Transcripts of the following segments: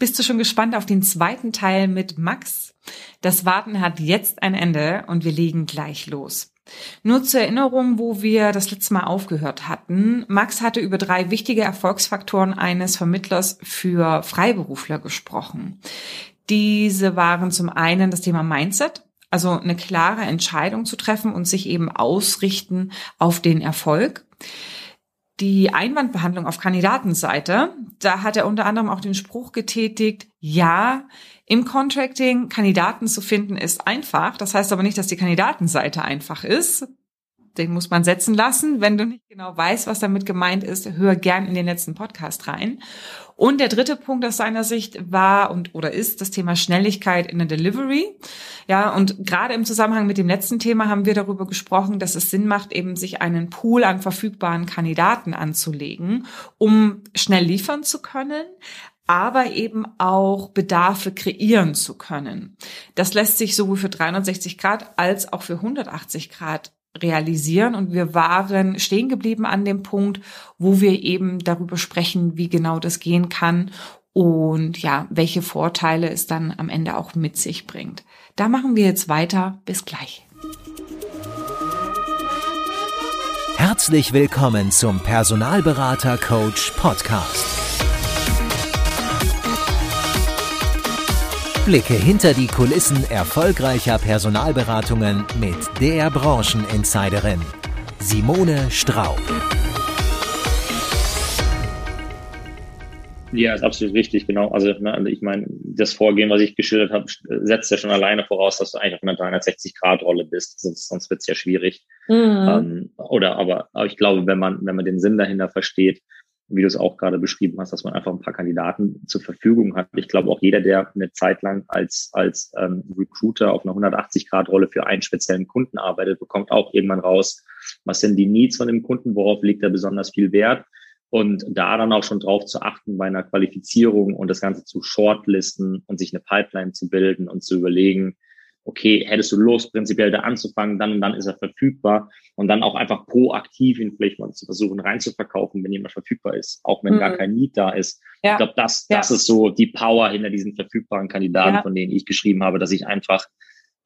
Bist du schon gespannt auf den zweiten Teil mit Max? Das Warten hat jetzt ein Ende und wir legen gleich los. Nur zur Erinnerung, wo wir das letzte Mal aufgehört hatten. Max hatte über drei wichtige Erfolgsfaktoren eines Vermittlers für Freiberufler gesprochen. Diese waren zum einen das Thema Mindset, also eine klare Entscheidung zu treffen und sich eben ausrichten auf den Erfolg die Einwandbehandlung auf Kandidatenseite, da hat er unter anderem auch den Spruch getätigt, ja, im Contracting Kandidaten zu finden ist einfach. Das heißt aber nicht, dass die Kandidatenseite einfach ist den muss man setzen lassen. Wenn du nicht genau weißt, was damit gemeint ist, hör gern in den letzten Podcast rein. Und der dritte Punkt aus seiner Sicht war und oder ist das Thema Schnelligkeit in der Delivery. Ja, und gerade im Zusammenhang mit dem letzten Thema haben wir darüber gesprochen, dass es Sinn macht, eben sich einen Pool an verfügbaren Kandidaten anzulegen, um schnell liefern zu können, aber eben auch Bedarfe kreieren zu können. Das lässt sich sowohl für 360 Grad als auch für 180 Grad realisieren und wir waren stehen geblieben an dem Punkt, wo wir eben darüber sprechen, wie genau das gehen kann und ja, welche Vorteile es dann am Ende auch mit sich bringt. Da machen wir jetzt weiter. Bis gleich. Herzlich willkommen zum Personalberater Coach Podcast. Blicke hinter die Kulissen erfolgreicher Personalberatungen mit der Brancheninsiderin Simone Straub. Ja, ist absolut richtig, genau. Also, ne, also ich meine, das Vorgehen, was ich geschildert habe, setzt ja schon alleine voraus, dass du eigentlich auf einer 360-Grad-Rolle bist, sonst, sonst wird es ja schwierig. Mhm. Ähm, oder aber, aber ich glaube, wenn man, wenn man den Sinn dahinter versteht, wie du es auch gerade beschrieben hast, dass man einfach ein paar Kandidaten zur Verfügung hat. Ich glaube auch jeder, der eine Zeit lang als, als ähm, Recruiter auf einer 180-Grad-Rolle für einen speziellen Kunden arbeitet, bekommt auch irgendwann raus, was sind die Needs von dem Kunden, worauf legt er besonders viel Wert. Und da dann auch schon drauf zu achten bei einer Qualifizierung und das Ganze zu shortlisten und sich eine Pipeline zu bilden und zu überlegen, okay, hättest du Lust, prinzipiell da anzufangen, dann und dann ist er verfügbar und dann auch einfach proaktiv ihn vielleicht mal zu versuchen reinzuverkaufen, wenn jemand verfügbar ist, auch wenn mhm. gar kein Need da ist. Ja. Ich glaube, das, das ja. ist so die Power hinter diesen verfügbaren Kandidaten, ja. von denen ich geschrieben habe, dass ich einfach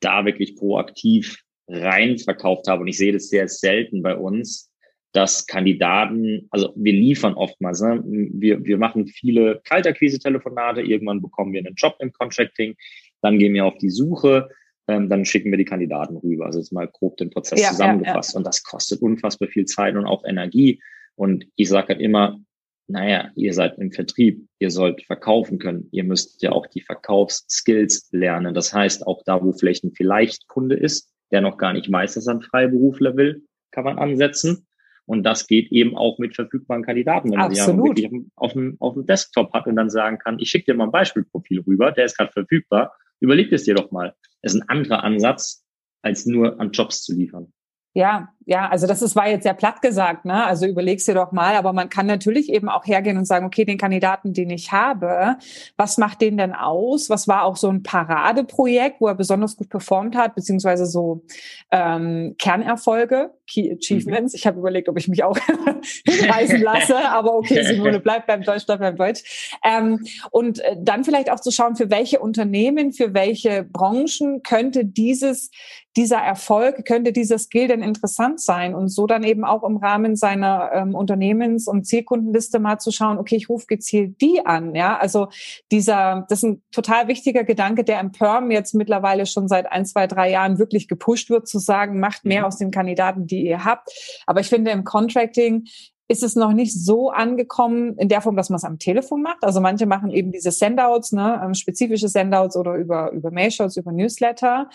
da wirklich proaktiv rein verkauft habe und ich sehe das sehr selten bei uns, dass Kandidaten, also wir liefern oftmals, ne? wir, wir machen viele Kaltakquise-Telefonate, irgendwann bekommen wir einen Job im Contracting, dann gehen wir auf die Suche, ähm, dann schicken wir die Kandidaten rüber. Also jetzt mal grob den Prozess ja, zusammengefasst. Ja, ja. Und das kostet unfassbar viel Zeit und auch Energie. Und ich sage halt immer, naja, ihr seid im Vertrieb, ihr sollt verkaufen können. Ihr müsst ja auch die Verkaufsskills lernen. Das heißt, auch da, wo vielleicht ein Vielleicht-Kunde ist, der noch gar nicht weiß, dass er ein Freiberufler will, kann man ansetzen. Und das geht eben auch mit verfügbaren Kandidaten, wenn man die ja wirklich auf dem, auf dem Desktop hat und dann sagen kann, ich schicke dir mal ein Beispielprofil rüber, der ist gerade verfügbar Überleg es dir doch mal. Das ist ein anderer Ansatz, als nur an Jobs zu liefern. Ja, ja, also das ist, war jetzt sehr platt gesagt, ne? Also überlegst dir doch mal, aber man kann natürlich eben auch hergehen und sagen, okay, den Kandidaten, den ich habe, was macht den denn aus? Was war auch so ein Paradeprojekt, wo er besonders gut performt hat, beziehungsweise so ähm, Kernerfolge, Key Achievements. Mhm. Ich habe überlegt, ob ich mich auch hinreißen lasse, aber okay, Simone, bleib beim Deutsch, bleib beim Deutsch. Ähm, und äh, dann vielleicht auch zu schauen, für welche Unternehmen, für welche Branchen könnte dieses dieser Erfolg, könnte dieser Skill denn interessant sein und so dann eben auch im Rahmen seiner ähm, Unternehmens- und Zielkundenliste mal zu schauen, okay, ich rufe gezielt die an, ja, also dieser, das ist ein total wichtiger Gedanke, der im Perm jetzt mittlerweile schon seit ein, zwei, drei Jahren wirklich gepusht wird, zu sagen, macht mehr mhm. aus den Kandidaten, die ihr habt. Aber ich finde im Contracting ist es noch nicht so angekommen in der Form, dass man es am Telefon macht. Also manche machen eben diese Sendouts, ne, ähm, spezifische Sendouts oder über, über Mailshots, über Newsletter.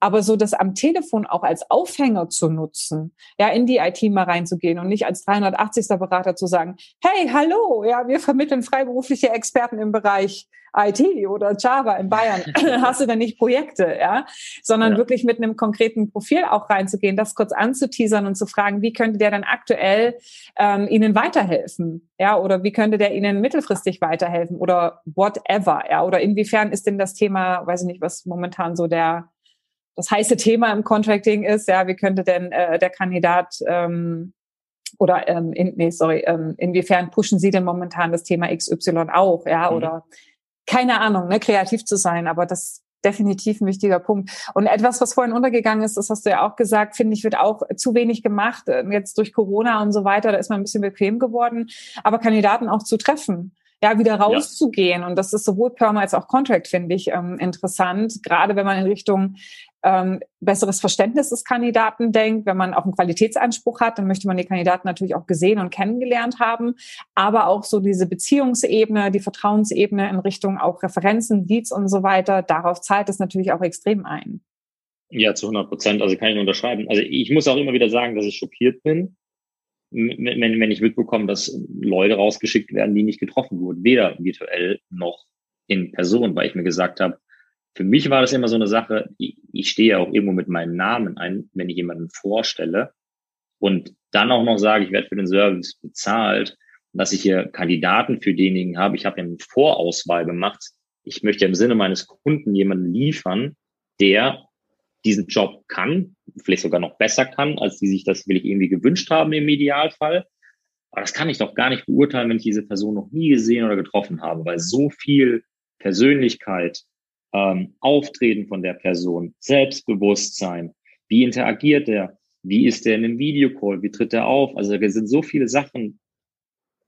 Aber so das am Telefon auch als Aufhänger zu nutzen, ja, in die IT mal reinzugehen und nicht als 380. Berater zu sagen, hey, hallo, ja, wir vermitteln freiberufliche Experten im Bereich IT oder Java in Bayern, hast du denn nicht Projekte, ja? Sondern ja. wirklich mit einem konkreten Profil auch reinzugehen, das kurz anzuteasern und zu fragen, wie könnte der dann aktuell ähm, Ihnen weiterhelfen? Ja, oder wie könnte der Ihnen mittelfristig weiterhelfen oder whatever, ja? Oder inwiefern ist denn das Thema, weiß ich nicht, was momentan so der das heiße Thema im Contracting ist, ja, wie könnte denn äh, der Kandidat ähm, oder ähm, in, nee, sorry, ähm, inwiefern pushen Sie denn momentan das Thema XY auch, ja, mhm. oder keine Ahnung, ne, kreativ zu sein, aber das definitiv ein wichtiger Punkt. Und etwas, was vorhin untergegangen ist, das hast du ja auch gesagt, finde ich, wird auch zu wenig gemacht. Ähm, jetzt durch Corona und so weiter, da ist man ein bisschen bequem geworden, aber Kandidaten auch zu treffen ja, wieder rauszugehen. Ja. Und das ist sowohl Perm als auch Contract, finde ich, ähm, interessant. Gerade wenn man in Richtung ähm, besseres Verständnis des Kandidaten denkt. Wenn man auch einen Qualitätsanspruch hat, dann möchte man die Kandidaten natürlich auch gesehen und kennengelernt haben. Aber auch so diese Beziehungsebene, die Vertrauensebene in Richtung auch Referenzen, Leads und so weiter, darauf zahlt es natürlich auch extrem ein. Ja, zu 100 Prozent. Also kann ich nur unterschreiben. Also ich muss auch immer wieder sagen, dass ich schockiert bin, wenn, wenn ich mitbekomme, dass Leute rausgeschickt werden, die nicht getroffen wurden, weder virtuell noch in Person, weil ich mir gesagt habe, für mich war das immer so eine Sache, ich, ich stehe ja auch irgendwo mit meinem Namen ein, wenn ich jemanden vorstelle und dann auch noch sage, ich werde für den Service bezahlt, dass ich hier Kandidaten für denjenigen habe. Ich habe ja eine Vorauswahl gemacht. Ich möchte im Sinne meines Kunden jemanden liefern, der diesen Job kann, vielleicht sogar noch besser kann, als die sich das will ich irgendwie gewünscht haben im Idealfall. Aber das kann ich doch gar nicht beurteilen, wenn ich diese Person noch nie gesehen oder getroffen habe, weil so viel Persönlichkeit, ähm, Auftreten von der Person, Selbstbewusstsein, wie interagiert er, wie ist er in einem Videocall, wie tritt er auf. Also da sind so viele Sachen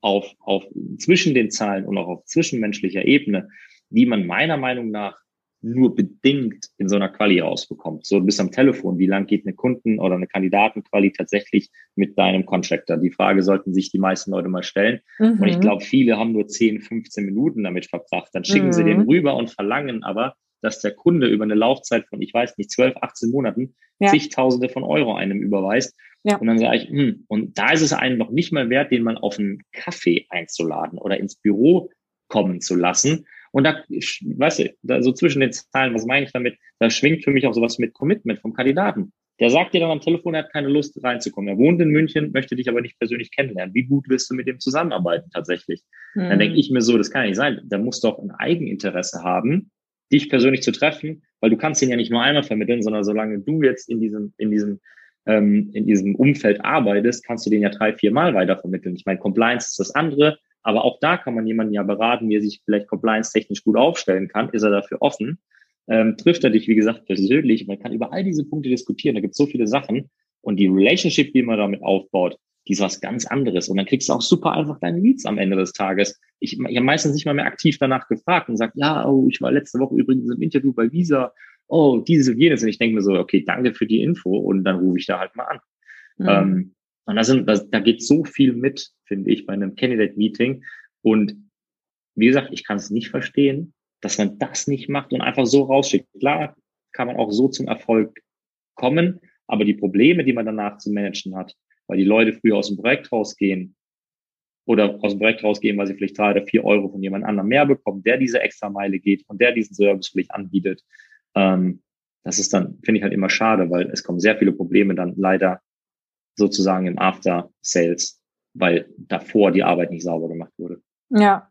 auf, auf zwischen den Zahlen und auch auf zwischenmenschlicher Ebene, die man meiner Meinung nach nur bedingt in so einer Quali rausbekommt. So bis am Telefon, wie lang geht eine Kunden- oder eine Kandidatenquali tatsächlich mit deinem Contractor? Die Frage sollten sich die meisten Leute mal stellen. Mhm. Und ich mhm. glaube, viele haben nur 10, 15 Minuten damit verbracht. Dann schicken mhm. sie den rüber und verlangen aber, dass der Kunde über eine Laufzeit von, ich weiß nicht, 12, 18 Monaten ja. zigtausende von Euro einem überweist. Ja. Und dann sage ich, hm, und da ist es einem noch nicht mal wert, den mal auf einen Kaffee einzuladen oder ins Büro kommen zu lassen, und da, weißt du, da so zwischen den Zahlen, was meine ich damit? Da schwingt für mich auch sowas mit Commitment vom Kandidaten. Der sagt dir dann am Telefon, er hat keine Lust reinzukommen. Er wohnt in München, möchte dich aber nicht persönlich kennenlernen. Wie gut wirst du mit dem zusammenarbeiten tatsächlich? Mhm. Dann denke ich mir so, das kann ja nicht sein. Der muss doch ein Eigeninteresse haben, dich persönlich zu treffen, weil du kannst ihn ja nicht nur einmal vermitteln, sondern solange du jetzt in diesem, in diesem, ähm, in diesem Umfeld arbeitest, kannst du den ja drei, vier Mal weiter vermitteln. Ich meine, Compliance ist das andere. Aber auch da kann man jemanden ja beraten, wie er sich vielleicht compliance-technisch gut aufstellen kann. Ist er dafür offen? Ähm, trifft er dich, wie gesagt, persönlich? Man kann über all diese Punkte diskutieren. Da gibt es so viele Sachen. Und die Relationship, die man damit aufbaut, die ist was ganz anderes. Und dann kriegst du auch super einfach deine Leads am Ende des Tages. Ich, ich habe meistens nicht mal mehr aktiv danach gefragt und sagt, ja, oh, ich war letzte Woche übrigens im Interview bei Visa. Oh, dieses und jenes. Und ich denke mir so, okay, danke für die Info. Und dann rufe ich da halt mal an. Mhm. Ähm, und da, sind, da, da geht so viel mit, finde ich, bei einem Candidate-Meeting. Und wie gesagt, ich kann es nicht verstehen, dass man das nicht macht und einfach so rausschickt. Klar kann man auch so zum Erfolg kommen, aber die Probleme, die man danach zu managen hat, weil die Leute früher aus dem Projekt rausgehen oder aus dem Projekt rausgehen, weil sie vielleicht drei oder vier Euro von jemand anderem mehr bekommen, der diese extra Meile geht und der diesen Service vielleicht anbietet. Ähm, das ist dann, finde ich halt immer schade, weil es kommen sehr viele Probleme dann leider sozusagen im After Sales, weil davor die Arbeit nicht sauber gemacht wurde. Ja.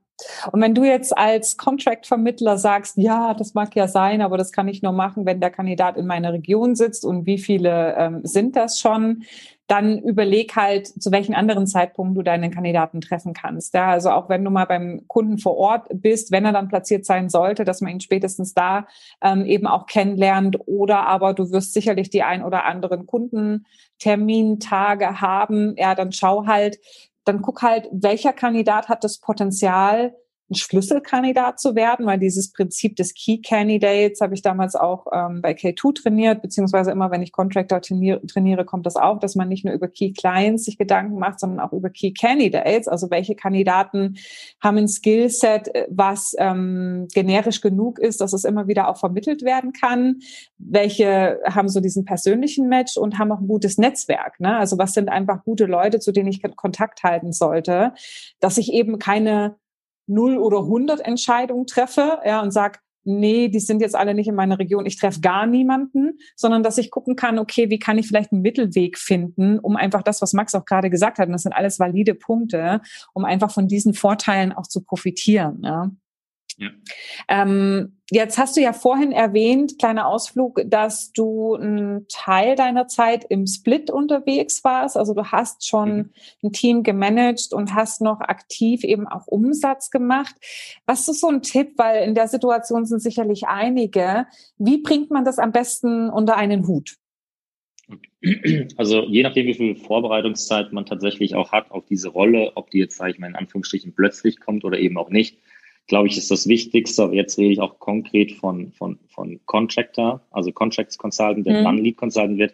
Und wenn du jetzt als Contract-Vermittler sagst, ja, das mag ja sein, aber das kann ich nur machen, wenn der Kandidat in meiner Region sitzt und wie viele ähm, sind das schon, dann überleg halt, zu welchen anderen Zeitpunkten du deinen Kandidaten treffen kannst. Ja, also auch wenn du mal beim Kunden vor Ort bist, wenn er dann platziert sein sollte, dass man ihn spätestens da ähm, eben auch kennenlernt oder aber du wirst sicherlich die ein oder anderen Kundentermintage haben. Ja, dann schau halt, dann guck halt, welcher Kandidat hat das Potenzial, ein Schlüsselkandidat zu werden, weil dieses Prinzip des Key Candidates habe ich damals auch ähm, bei K2 trainiert, beziehungsweise immer, wenn ich Contractor trainiere, trainiere, kommt das auch, dass man nicht nur über Key Clients sich Gedanken macht, sondern auch über Key Candidates, also welche Kandidaten haben ein Skillset, äh, was ähm, generisch genug ist, dass es immer wieder auch vermittelt werden kann, welche haben so diesen persönlichen Match und haben auch ein gutes Netzwerk, ne? also was sind einfach gute Leute, zu denen ich Kontakt halten sollte, dass ich eben keine null oder 100 Entscheidungen treffe ja, und sag nee, die sind jetzt alle nicht in meiner Region, ich treffe gar niemanden, sondern dass ich gucken kann, okay, wie kann ich vielleicht einen Mittelweg finden, um einfach das, was Max auch gerade gesagt hat, und das sind alles valide Punkte, um einfach von diesen Vorteilen auch zu profitieren. Ja. Ja. Ähm, jetzt hast du ja vorhin erwähnt, kleiner Ausflug, dass du einen Teil deiner Zeit im Split unterwegs warst. Also du hast schon mhm. ein Team gemanagt und hast noch aktiv eben auch Umsatz gemacht. Was ist so ein Tipp, weil in der Situation sind sicherlich einige. Wie bringt man das am besten unter einen Hut? Also je nachdem, wie viel Vorbereitungszeit man tatsächlich auch hat auf diese Rolle, ob die jetzt, sage ich mal, in Anführungsstrichen plötzlich kommt oder eben auch nicht, glaube ich, ist das Wichtigste. Aber jetzt rede ich auch konkret von, von, von Contractor, also Contracts Consultant, der mhm. dann Lead Consultant wird,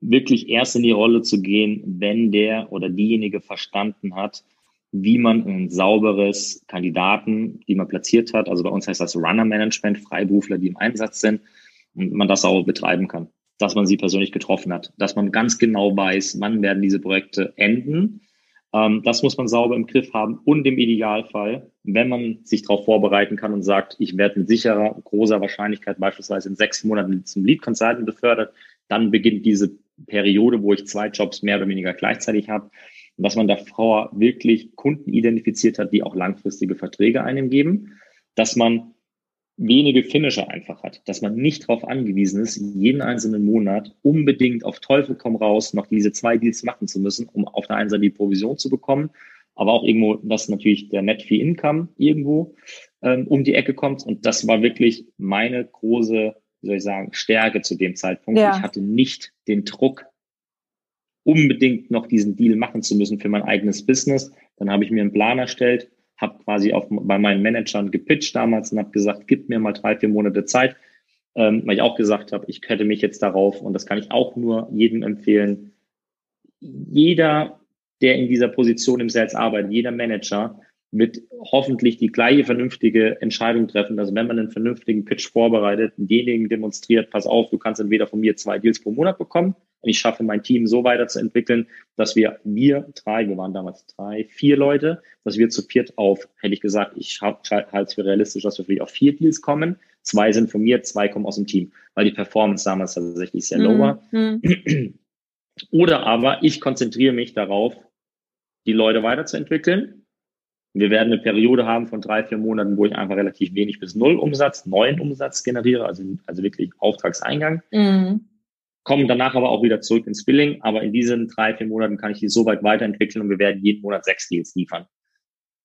wirklich erst in die Rolle zu gehen, wenn der oder diejenige verstanden hat, wie man ein sauberes Kandidaten, die man platziert hat, also bei uns heißt das Runner Management, Freiberufler, die im Einsatz sind, und man das sauber betreiben kann, dass man sie persönlich getroffen hat, dass man ganz genau weiß, wann werden diese Projekte enden ähm, das muss man sauber im Griff haben und im Idealfall, wenn man sich darauf vorbereiten kann und sagt, ich werde mit sicherer, großer Wahrscheinlichkeit beispielsweise in sechs Monaten zum Lead Consultant befördert, dann beginnt diese Periode, wo ich zwei Jobs mehr oder weniger gleichzeitig habe, dass man davor wirklich Kunden identifiziert hat, die auch langfristige Verträge einem geben, dass man wenige Finisher einfach hat, dass man nicht darauf angewiesen ist, jeden einzelnen Monat unbedingt auf Teufel komm raus noch diese zwei Deals machen zu müssen, um auf der einen Seite die Provision zu bekommen, aber auch irgendwo, dass natürlich der Net Fee Income irgendwo ähm, um die Ecke kommt. Und das war wirklich meine große, wie soll ich sagen, Stärke zu dem Zeitpunkt. Ja. Ich hatte nicht den Druck, unbedingt noch diesen Deal machen zu müssen für mein eigenes Business. Dann habe ich mir einen Plan erstellt, habe quasi auf, bei meinen Managern gepitcht damals und habe gesagt, gib mir mal drei, vier Monate Zeit, ähm, weil ich auch gesagt habe, ich hätte mich jetzt darauf, und das kann ich auch nur jedem empfehlen, jeder, der in dieser Position im Sales arbeitet, jeder Manager wird hoffentlich die gleiche vernünftige Entscheidung treffen, dass wenn man einen vernünftigen Pitch vorbereitet, denjenigen demonstriert, pass auf, du kannst entweder von mir zwei Deals pro Monat bekommen und ich schaffe mein Team so weiterzuentwickeln, dass wir, wir drei, wir waren damals drei, vier Leute, dass wir zu viert auf, hätte ich gesagt, ich halte es für realistisch, dass wir vielleicht auf vier Deals kommen. Zwei sind von mir, zwei kommen aus dem Team, weil die Performance damals tatsächlich sehr low war. Mhm. Oder aber ich konzentriere mich darauf, die Leute weiterzuentwickeln. Wir werden eine Periode haben von drei, vier Monaten, wo ich einfach relativ wenig bis null Umsatz, neuen Umsatz generiere, also, also wirklich Auftragseingang. Mhm kommen danach aber auch wieder zurück ins Billing. Aber in diesen drei, vier Monaten kann ich die so weit weiterentwickeln und wir werden jeden Monat sechs Deals liefern.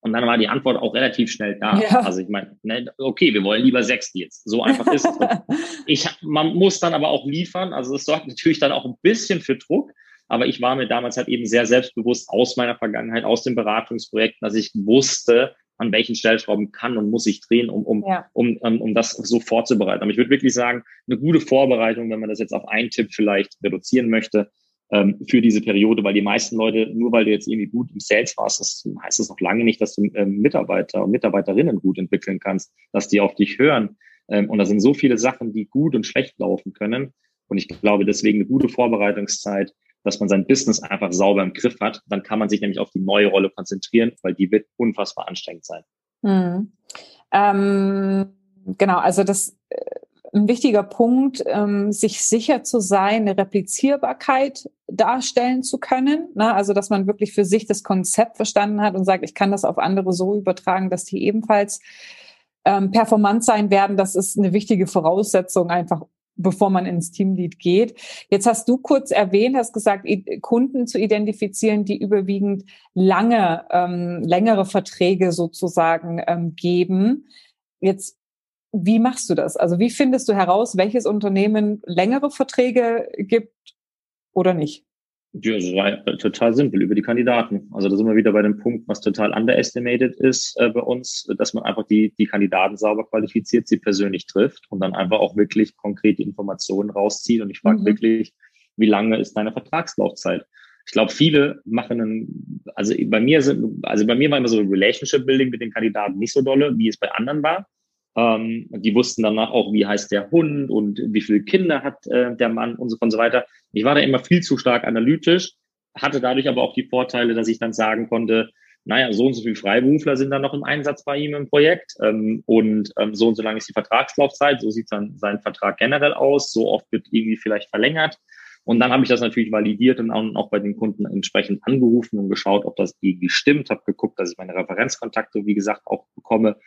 Und dann war die Antwort auch relativ schnell da. Ja. Also ich meine, ne, okay, wir wollen lieber sechs Deals. So einfach ist es. ich, man muss dann aber auch liefern. Also es sorgt natürlich dann auch ein bisschen für Druck. Aber ich war mir damals halt eben sehr selbstbewusst aus meiner Vergangenheit, aus den Beratungsprojekten, dass ich wusste, an welchen Stellschrauben kann und muss ich drehen, um, um, ja. um, um, um das so vorzubereiten. Aber ich würde wirklich sagen, eine gute Vorbereitung, wenn man das jetzt auf einen Tipp vielleicht reduzieren möchte, ähm, für diese Periode, weil die meisten Leute, nur weil du jetzt irgendwie gut im Sales warst, das heißt das noch lange nicht, dass du ähm, Mitarbeiter und Mitarbeiterinnen gut entwickeln kannst, dass die auf dich hören. Ähm, und da sind so viele Sachen, die gut und schlecht laufen können. Und ich glaube, deswegen eine gute Vorbereitungszeit dass man sein Business einfach sauber im Griff hat. Dann kann man sich nämlich auf die neue Rolle konzentrieren, weil die wird unfassbar anstrengend sein. Hm. Ähm, genau, also das äh, ein wichtiger Punkt, ähm, sich sicher zu sein, eine Replizierbarkeit darstellen zu können. Ne? Also dass man wirklich für sich das Konzept verstanden hat und sagt, ich kann das auf andere so übertragen, dass die ebenfalls ähm, performant sein werden. Das ist eine wichtige Voraussetzung, einfach bevor man ins Teamlead geht. Jetzt hast du kurz erwähnt, hast gesagt, Kunden zu identifizieren, die überwiegend lange, ähm, längere Verträge sozusagen ähm, geben. Jetzt, wie machst du das? Also wie findest du heraus, welches Unternehmen längere Verträge gibt oder nicht? Ja, war total simpel über die Kandidaten. Also da sind wir wieder bei dem Punkt, was total underestimated ist äh, bei uns, dass man einfach die, die Kandidaten sauber qualifiziert, sie persönlich trifft und dann einfach auch wirklich konkrete Informationen rauszieht. Und ich frage mhm. wirklich, wie lange ist deine Vertragslaufzeit? Ich glaube, viele machen einen, also bei mir sind, also bei mir war immer so Relationship Building mit den Kandidaten nicht so dolle, wie es bei anderen war. Ähm, die wussten danach auch, wie heißt der Hund und wie viele Kinder hat äh, der Mann und so, und so weiter. Ich war da immer viel zu stark analytisch, hatte dadurch aber auch die Vorteile, dass ich dann sagen konnte, naja, so und so viele Freiberufler sind dann noch im Einsatz bei ihm im Projekt ähm, und ähm, so und so lange ist die Vertragslaufzeit, so sieht dann sein Vertrag generell aus, so oft wird irgendwie vielleicht verlängert. Und dann habe ich das natürlich validiert und auch bei den Kunden entsprechend angerufen und geschaut, ob das irgendwie stimmt, habe geguckt, dass ich meine Referenzkontakte, wie gesagt, auch bekomme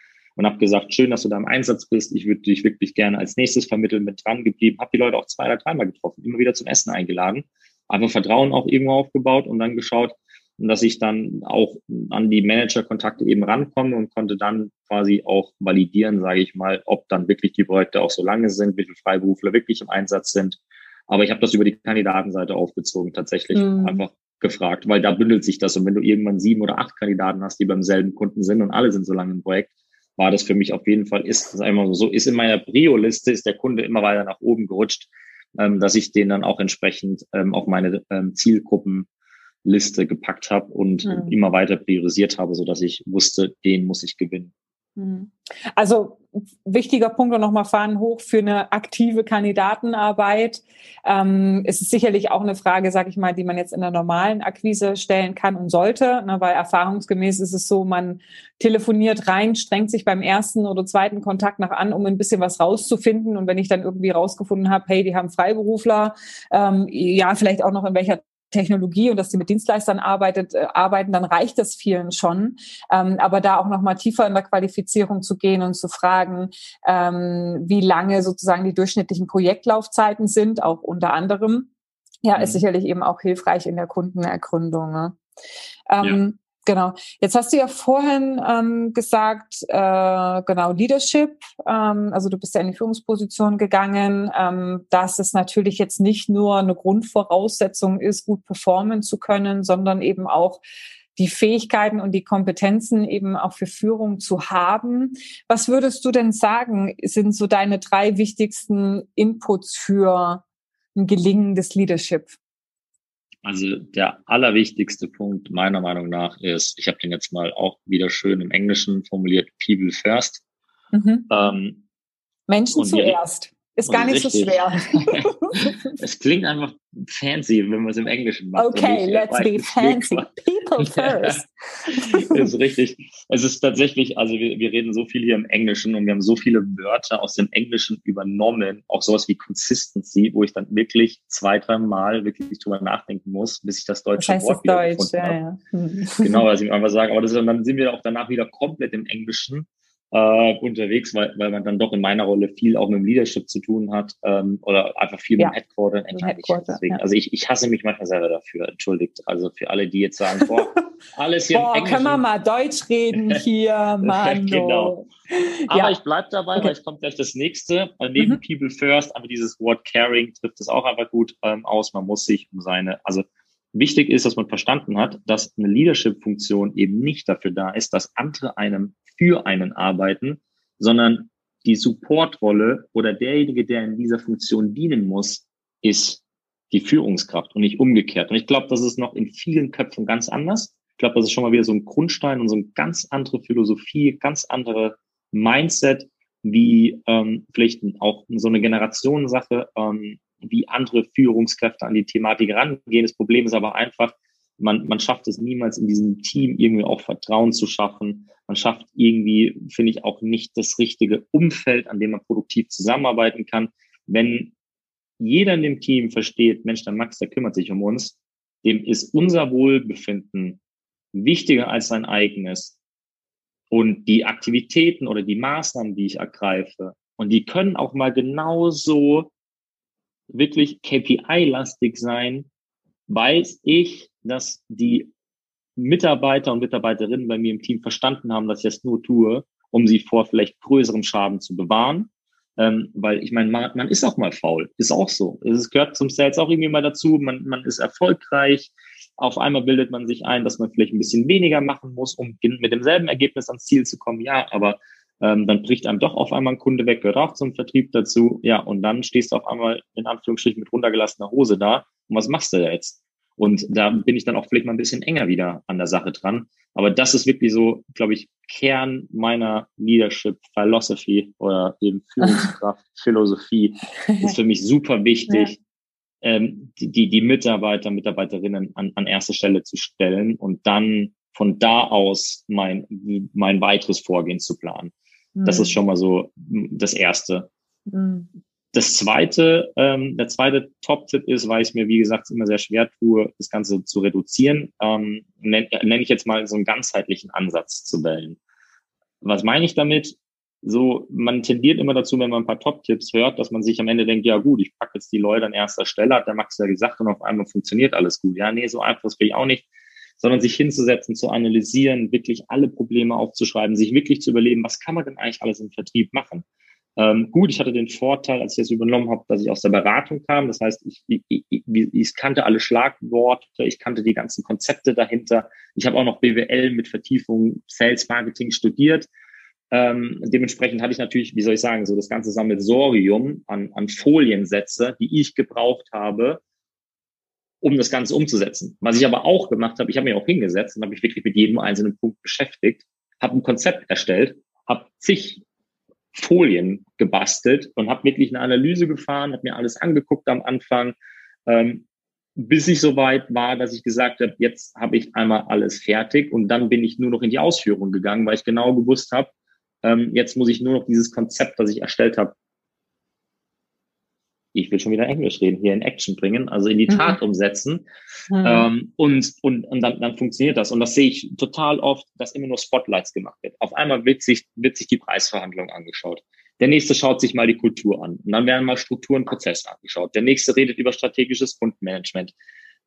und habe gesagt, schön, dass du da im Einsatz bist. Ich würde dich wirklich gerne als nächstes vermitteln, mit dran geblieben, habe die Leute auch zwei oder dreimal getroffen, immer wieder zum Essen eingeladen, einfach Vertrauen auch irgendwo aufgebaut und dann geschaut, dass ich dann auch an die Manager-Kontakte eben rankomme und konnte dann quasi auch validieren, sage ich mal, ob dann wirklich die Projekte auch so lange sind, wie viele Freiberufler wirklich im Einsatz sind. Aber ich habe das über die Kandidatenseite aufgezogen, tatsächlich mhm. einfach gefragt, weil da bündelt sich das. Und wenn du irgendwann sieben oder acht Kandidaten hast, die beim selben Kunden sind und alle sind so lange im Projekt, war das für mich auf jeden Fall, ist das einmal so, ist in meiner Prio-Liste, ist der Kunde immer weiter nach oben gerutscht, ähm, dass ich den dann auch entsprechend ähm, auf meine ähm, Zielgruppenliste gepackt habe und mhm. immer weiter priorisiert habe, so dass ich wusste, den muss ich gewinnen. Mhm. Also wichtiger Punkt und nochmal fahren hoch für eine aktive Kandidatenarbeit. Ähm, es ist sicherlich auch eine Frage, sag ich mal, die man jetzt in der normalen Akquise stellen kann und sollte, ne, weil erfahrungsgemäß ist es so, man telefoniert rein, strengt sich beim ersten oder zweiten Kontakt nach an, um ein bisschen was rauszufinden. Und wenn ich dann irgendwie rausgefunden habe, hey, die haben Freiberufler, ähm, ja, vielleicht auch noch in welcher Technologie und dass sie mit Dienstleistern arbeitet, äh, arbeiten, dann reicht das vielen schon. Ähm, aber da auch noch mal tiefer in der Qualifizierung zu gehen und zu fragen, ähm, wie lange sozusagen die durchschnittlichen Projektlaufzeiten sind, auch unter anderem, ja, ist mhm. sicherlich eben auch hilfreich in der Kundenergründung. Ne? Ähm, Genau. Jetzt hast du ja vorhin ähm, gesagt, äh, genau, Leadership, ähm, also du bist ja in die Führungsposition gegangen, ähm, dass es natürlich jetzt nicht nur eine Grundvoraussetzung ist, gut performen zu können, sondern eben auch die Fähigkeiten und die Kompetenzen eben auch für Führung zu haben. Was würdest du denn sagen, sind so deine drei wichtigsten Inputs für ein gelingendes Leadership? Also der allerwichtigste Punkt meiner Meinung nach ist, ich habe den jetzt mal auch wieder schön im Englischen formuliert, People First. Mhm. Ähm, Menschen zuerst. Ist gar nicht richtig. so schwer. es klingt einfach fancy, wenn man es im Englischen macht. Okay, let's be fancy. People first. das ist richtig. Es ist tatsächlich, also wir, wir reden so viel hier im Englischen und wir haben so viele Wörter aus dem Englischen übernommen, auch sowas wie Consistency, wo ich dann wirklich zwei, drei Mal wirklich drüber nachdenken muss, bis ich das deutsche das heißt Wort wieder Deutsch, ja, ja. Hm. Genau, was ich einfach sagen. Aber das dann sind wir auch danach wieder komplett im Englischen äh, unterwegs, weil, weil man dann doch in meiner Rolle viel auch mit dem Leadership zu tun hat ähm, oder einfach viel ja. mit dem Headquarter England. Headquarter, Deswegen, ja. Also ich, ich hasse mich manchmal selber dafür, entschuldigt. Also für alle, die jetzt sagen, boah, alles hier boah, können wir mal Deutsch reden hier, Mann. genau. Aber ja. ich bleib dabei, okay. weil es kommt gleich das nächste. Äh, neben mhm. People First, aber dieses Wort Caring trifft es auch einfach gut ähm, aus. Man muss sich um seine, also Wichtig ist, dass man verstanden hat, dass eine Leadership-Funktion eben nicht dafür da ist, dass andere einem für einen arbeiten, sondern die Supportrolle oder derjenige, der in dieser Funktion dienen muss, ist die Führungskraft und nicht umgekehrt. Und ich glaube, das ist noch in vielen Köpfen ganz anders. Ich glaube, das ist schon mal wieder so ein Grundstein und so eine ganz andere Philosophie, ganz andere Mindset, wie ähm, vielleicht auch so eine Generationensache, ähm, wie andere Führungskräfte an die Thematik rangehen. Das Problem ist aber einfach, man, man schafft es niemals in diesem Team irgendwie auch Vertrauen zu schaffen. Man schafft irgendwie, finde ich, auch nicht das richtige Umfeld, an dem man produktiv zusammenarbeiten kann. Wenn jeder in dem Team versteht, Mensch, der Max, der kümmert sich um uns, dem ist unser Wohlbefinden wichtiger als sein eigenes. Und die Aktivitäten oder die Maßnahmen, die ich ergreife, und die können auch mal genauso wirklich KPI-lastig sein, weiß ich, dass die Mitarbeiter und Mitarbeiterinnen bei mir im Team verstanden haben, dass ich das nur tue, um sie vor vielleicht größerem Schaden zu bewahren. Ähm, weil ich meine, man, man, ist auch mal faul, ist auch so. Es gehört zum Sales auch irgendwie mal dazu. Man, man ist erfolgreich. Auf einmal bildet man sich ein, dass man vielleicht ein bisschen weniger machen muss, um mit demselben Ergebnis ans Ziel zu kommen. Ja, aber ähm, dann bricht einem doch auf einmal ein Kunde weg, gehört auch zum Vertrieb dazu. Ja, und dann stehst du auf einmal in Anführungsstrichen mit runtergelassener Hose da. Und was machst du da jetzt? Und da bin ich dann auch vielleicht mal ein bisschen enger wieder an der Sache dran. Aber das ist wirklich so, glaube ich, Kern meiner Leadership Philosophy oder eben Führungskraft Philosophie ist für mich super wichtig, ja. ähm, die, die, die Mitarbeiter, Mitarbeiterinnen an, an erste Stelle zu stellen und dann von da aus mein, mein weiteres Vorgehen zu planen. Mhm. Das ist mhm. schon mal so das Erste. Mhm. Das zweite, ähm, der zweite Top-Tipp ist, weil ich mir, wie gesagt, immer sehr schwer tue, das Ganze zu reduzieren, ähm, nenne nenn ich jetzt mal so einen ganzheitlichen Ansatz zu wählen. Was meine ich damit? so, man tendiert immer dazu, wenn man ein paar Top-Tipps hört, dass man sich am Ende denkt, ja gut, ich packe jetzt die Leute an erster Stelle, hat der Max ja gesagt, und auf einmal funktioniert alles gut. Ja, nee, so einfach ist ich auch nicht, sondern sich hinzusetzen, zu analysieren, wirklich alle Probleme aufzuschreiben, sich wirklich zu überlegen, was kann man denn eigentlich alles im Vertrieb machen? Ähm, gut, ich hatte den Vorteil, als ich das übernommen habe, dass ich aus der Beratung kam. Das heißt, ich, ich, ich, ich kannte alle Schlagworte, ich kannte die ganzen Konzepte dahinter. Ich habe auch noch BWL mit Vertiefung Sales Marketing studiert. Ähm, dementsprechend hatte ich natürlich, wie soll ich sagen, so das ganze Sammelsorium an, an Foliensätze, die ich gebraucht habe, um das Ganze umzusetzen. Was ich aber auch gemacht habe, ich habe mich auch hingesetzt und habe mich wirklich mit jedem einzelnen Punkt beschäftigt, habe ein Konzept erstellt, habe zig Folien gebastelt und habe wirklich eine Analyse gefahren, habe mir alles angeguckt am Anfang, ähm, bis ich soweit war, dass ich gesagt habe, jetzt habe ich einmal alles fertig und dann bin ich nur noch in die Ausführung gegangen, weil ich genau gewusst habe, ähm, jetzt muss ich nur noch dieses Konzept, das ich erstellt habe, ich will schon wieder Englisch reden, hier in Action bringen, also in die mhm. Tat umsetzen. Mhm. Ähm, und und, und dann, dann funktioniert das. Und das sehe ich total oft, dass immer nur Spotlights gemacht wird. Auf einmal wird sich, wird sich die Preisverhandlung angeschaut. Der nächste schaut sich mal die Kultur an. Und dann werden mal Strukturen, Prozesse angeschaut. Der nächste redet über strategisches Kundenmanagement.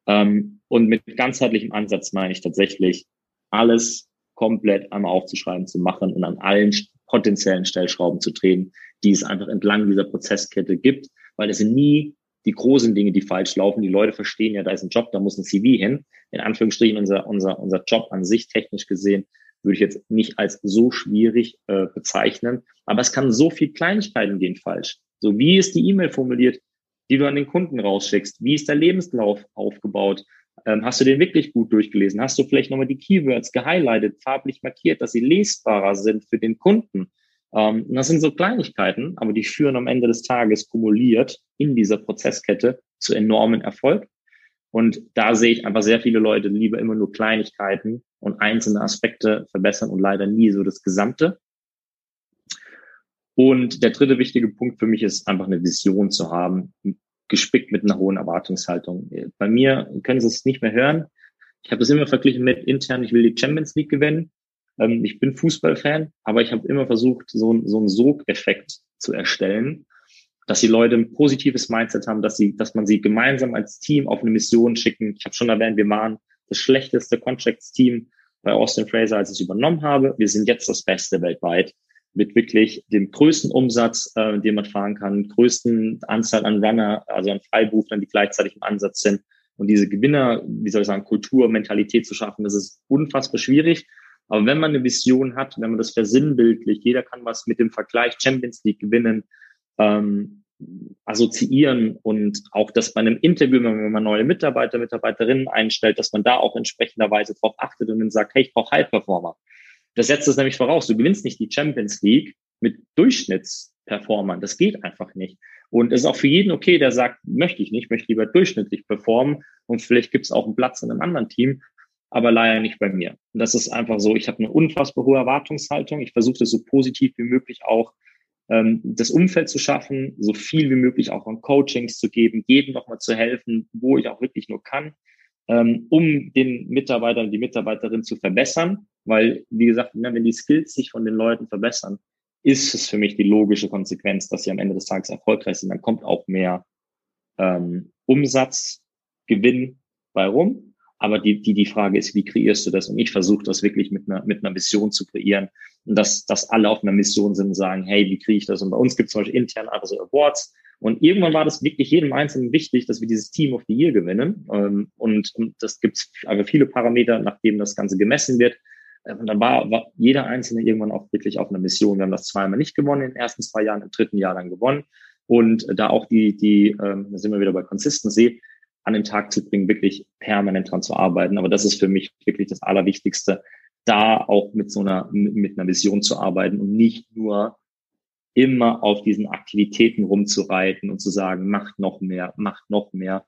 Ähm, und mit ganzheitlichem Ansatz meine ich tatsächlich, alles komplett einmal aufzuschreiben, zu machen und an allen potenziellen Stellschrauben zu drehen, die es einfach entlang dieser Prozesskette gibt, weil es sind nie die großen Dinge, die falsch laufen. Die Leute verstehen ja, da ist ein Job, da muss ein CV hin. In Anführungsstrichen unser, unser, unser Job an sich technisch gesehen würde ich jetzt nicht als so schwierig äh, bezeichnen. Aber es kann so viel Kleinigkeiten gehen falsch. So wie ist die E-Mail formuliert, die du an den Kunden rausschickst? Wie ist der Lebenslauf aufgebaut? Ähm, hast du den wirklich gut durchgelesen? Hast du vielleicht nochmal die Keywords gehighlightet, farblich markiert, dass sie lesbarer sind für den Kunden? Ähm, das sind so Kleinigkeiten, aber die führen am Ende des Tages kumuliert in dieser Prozesskette zu enormen Erfolg. Und da sehe ich einfach sehr viele Leute lieber immer nur Kleinigkeiten und einzelne Aspekte verbessern und leider nie so das Gesamte. Und der dritte wichtige Punkt für mich ist einfach eine Vision zu haben, gespickt mit einer hohen Erwartungshaltung. Bei mir können Sie es nicht mehr hören. Ich habe das immer verglichen mit intern, ich will die Champions League gewinnen. Ähm, ich bin Fußballfan, aber ich habe immer versucht, so, so einen Sogeffekt zu erstellen, dass die Leute ein positives Mindset haben, dass sie, dass man sie gemeinsam als Team auf eine Mission schicken. Ich habe schon erwähnt, wir waren das schlechteste Contracts-Team bei Austin Fraser, als ich es übernommen habe. Wir sind jetzt das Beste weltweit mit wirklich dem größten Umsatz, äh, den man fahren kann, größten Anzahl an Runner, also an Freiberuflern, die gleichzeitig im Ansatz sind. Und diese Gewinner, wie soll ich sagen, Kultur, Mentalität zu schaffen, das ist unfassbar schwierig. Aber wenn man eine Vision hat, wenn man das versinnbildlicht, jeder kann was mit dem Vergleich Champions League gewinnen, ähm, assoziieren und auch, dass bei einem Interview, wenn man neue Mitarbeiter, Mitarbeiterinnen einstellt, dass man da auch entsprechenderweise drauf achtet und dann sagt, hey, ich brauche High-Performer. Das setzt es nämlich voraus. Du gewinnst nicht die Champions League mit Durchschnittsperformern. Das geht einfach nicht. Und es ist auch für jeden okay, der sagt, möchte ich nicht, möchte lieber durchschnittlich performen und vielleicht gibt es auch einen Platz in einem anderen Team, aber leider nicht bei mir. Und das ist einfach so, ich habe eine unfassbar hohe Erwartungshaltung. Ich versuche das so positiv wie möglich auch ähm, das Umfeld zu schaffen, so viel wie möglich auch an Coachings zu geben, jedem nochmal zu helfen, wo ich auch wirklich nur kann, ähm, um den Mitarbeitern, die Mitarbeiterin zu verbessern. Weil, wie gesagt, ne, wenn die Skills sich von den Leuten verbessern, ist es für mich die logische Konsequenz, dass sie am Ende des Tages erfolgreich sind. Dann kommt auch mehr ähm, Umsatz, Gewinn bei rum. Aber die, die, die Frage ist, wie kreierst du das? Und ich versuche das wirklich mit einer, mit einer Mission zu kreieren. Und dass, dass alle auf einer Mission sind und sagen, hey, wie kriege ich das? Und bei uns gibt es zum Beispiel intern einfach so Awards. Und irgendwann war das wirklich jedem Einzelnen wichtig, dass wir dieses Team of the Year gewinnen. Ähm, und, das gibt es aber viele Parameter, nachdem das Ganze gemessen wird. Äh, und dann war, war jeder Einzelne irgendwann auch wirklich auf einer Mission. Wir haben das zweimal nicht gewonnen in den ersten zwei Jahren, im dritten Jahr dann gewonnen. Und da auch die, die, ähm, da sind wir wieder bei Consistency, an den Tag zu bringen, wirklich permanent dran zu arbeiten. Aber das ist für mich wirklich das Allerwichtigste, da auch mit so einer, mit einer Vision zu arbeiten und nicht nur immer auf diesen Aktivitäten rumzureiten und zu sagen, macht noch mehr, macht noch mehr.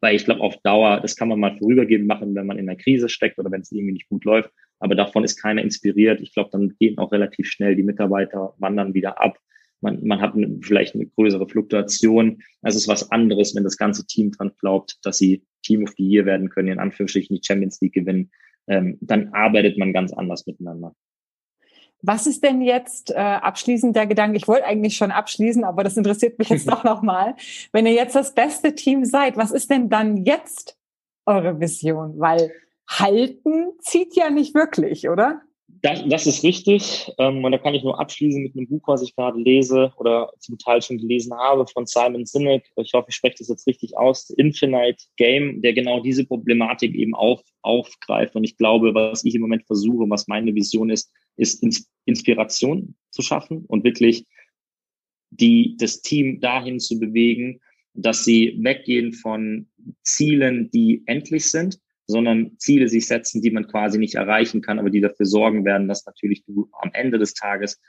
Weil ich glaube, auf Dauer, das kann man mal vorübergehend machen, wenn man in einer Krise steckt oder wenn es irgendwie nicht gut läuft. Aber davon ist keiner inspiriert. Ich glaube, dann gehen auch relativ schnell die Mitarbeiter, wandern wieder ab man, man hat eine, vielleicht eine größere Fluktuation. Es ist was anderes, wenn das ganze Team dran glaubt, dass sie Team of the Year werden können, in Anführungsstrichen die Champions League gewinnen. Ähm, dann arbeitet man ganz anders miteinander. Was ist denn jetzt äh, abschließend der Gedanke? Ich wollte eigentlich schon abschließen, aber das interessiert mich jetzt doch nochmal. Wenn ihr jetzt das beste Team seid, was ist denn dann jetzt eure Vision? Weil halten zieht ja nicht wirklich, oder? Das, das ist richtig. Ähm, und da kann ich nur abschließen mit einem Buch, was ich gerade lese oder zum Teil schon gelesen habe von Simon Sinek. Ich hoffe, ich spreche das jetzt richtig aus. Infinite Game, der genau diese Problematik eben auf, aufgreift. Und ich glaube, was ich im Moment versuche, was meine Vision ist, ist Inspiration zu schaffen und wirklich die, das Team dahin zu bewegen, dass sie weggehen von Zielen, die endlich sind, sondern Ziele sich setzen, die man quasi nicht erreichen kann, aber die dafür sorgen werden, dass natürlich du am Ende des Tages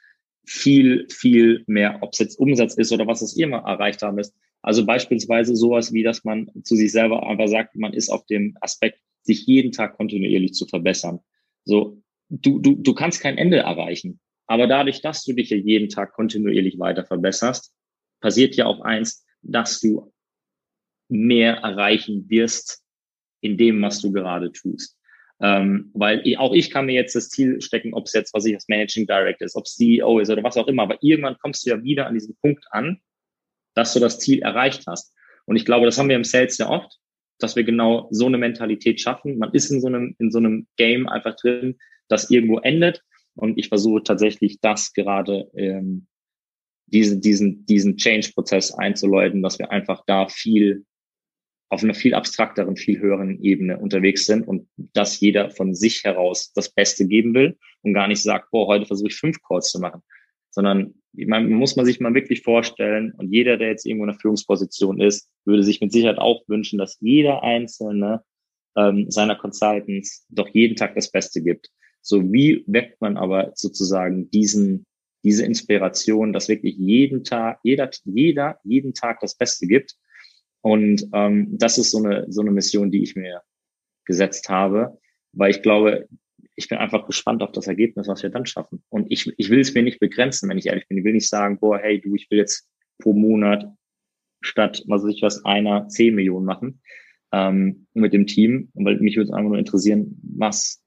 viel, viel mehr, ob es jetzt Umsatz ist oder was es immer erreicht haben ist. Also beispielsweise sowas wie, dass man zu sich selber einfach sagt, man ist auf dem Aspekt, sich jeden Tag kontinuierlich zu verbessern. So, du, du, du kannst kein Ende erreichen. Aber dadurch, dass du dich ja jeden Tag kontinuierlich weiter verbesserst, passiert ja auch eins, dass du mehr erreichen wirst, in dem, was du gerade tust. Ähm, weil auch ich kann mir jetzt das Ziel stecken, ob es jetzt, was ich als Managing Director ist, ob es CEO ist oder was auch immer, aber irgendwann kommst du ja wieder an diesen Punkt an, dass du das Ziel erreicht hast. Und ich glaube, das haben wir im Sales sehr oft, dass wir genau so eine Mentalität schaffen. Man ist in so einem, in so einem Game einfach drin, das irgendwo endet. Und ich versuche tatsächlich das gerade, ähm, diesen, diesen, diesen Change-Prozess einzuläuten, dass wir einfach da viel auf einer viel abstrakteren, viel höheren Ebene unterwegs sind und dass jeder von sich heraus das Beste geben will und gar nicht sagt, boah, heute versuche ich fünf Calls zu machen, sondern man muss man sich mal wirklich vorstellen und jeder, der jetzt irgendwo in einer Führungsposition ist, würde sich mit Sicherheit auch wünschen, dass jeder einzelne ähm, seiner Consultants doch jeden Tag das Beste gibt. So wie weckt man aber sozusagen diesen diese Inspiration, dass wirklich jeden Tag, jeder, jeder jeden Tag das Beste gibt und ähm, das ist so eine, so eine Mission, die ich mir gesetzt habe, weil ich glaube, ich bin einfach gespannt auf das Ergebnis, was wir dann schaffen. Und ich, ich will es mir nicht begrenzen, wenn ich ehrlich bin. Ich will nicht sagen, boah, hey, du, ich will jetzt pro Monat statt, was weiß ich was, einer zehn Millionen machen ähm, mit dem Team. Weil mich würde es einfach nur interessieren, was,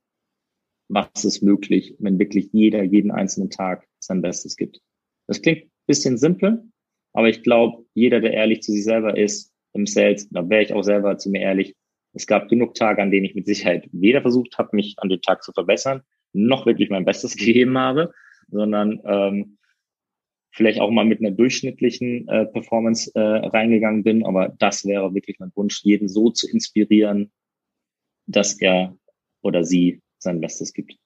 was ist möglich, wenn wirklich jeder jeden einzelnen Tag sein Bestes gibt. Das klingt bisschen simpel, aber ich glaube, jeder, der ehrlich zu sich selber ist, im Sales. Da wäre ich auch selber zu mir ehrlich. Es gab genug Tage, an denen ich mit Sicherheit weder versucht habe, mich an den Tag zu verbessern, noch wirklich mein Bestes gegeben habe, sondern ähm, vielleicht auch mal mit einer durchschnittlichen äh, Performance äh, reingegangen bin. Aber das wäre wirklich mein Wunsch, jeden so zu inspirieren, dass er oder sie sein Bestes gibt.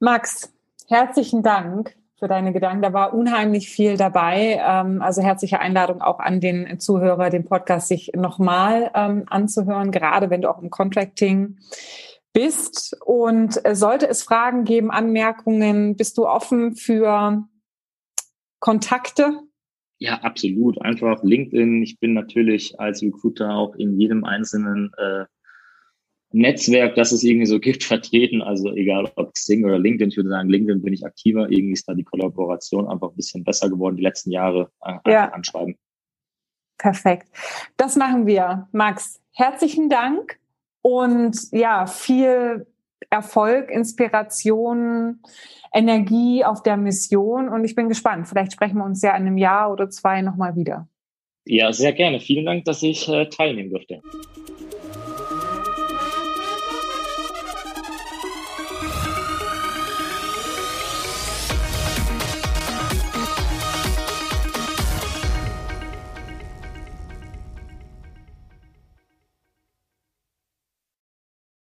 Max, herzlichen Dank für deine Gedanken. Da war unheimlich viel dabei. Ähm, also herzliche Einladung auch an den Zuhörer, den Podcast sich nochmal ähm, anzuhören, gerade wenn du auch im Contracting bist. Und sollte es Fragen geben, Anmerkungen, bist du offen für Kontakte? Ja, absolut. Einfach LinkedIn. Ich bin natürlich als Recruiter auch in jedem einzelnen äh, Netzwerk, das es irgendwie so gibt, vertreten. Also egal ob Xing oder LinkedIn, ich würde sagen, LinkedIn bin ich aktiver. Irgendwie ist da die Kollaboration einfach ein bisschen besser geworden die letzten Jahre. Äh, ja. anschreiben. Perfekt. Das machen wir. Max, herzlichen Dank und ja, viel Erfolg, Inspiration, Energie auf der Mission. Und ich bin gespannt. Vielleicht sprechen wir uns ja in einem Jahr oder zwei nochmal wieder. Ja, sehr gerne. Vielen Dank, dass ich äh, teilnehmen durfte.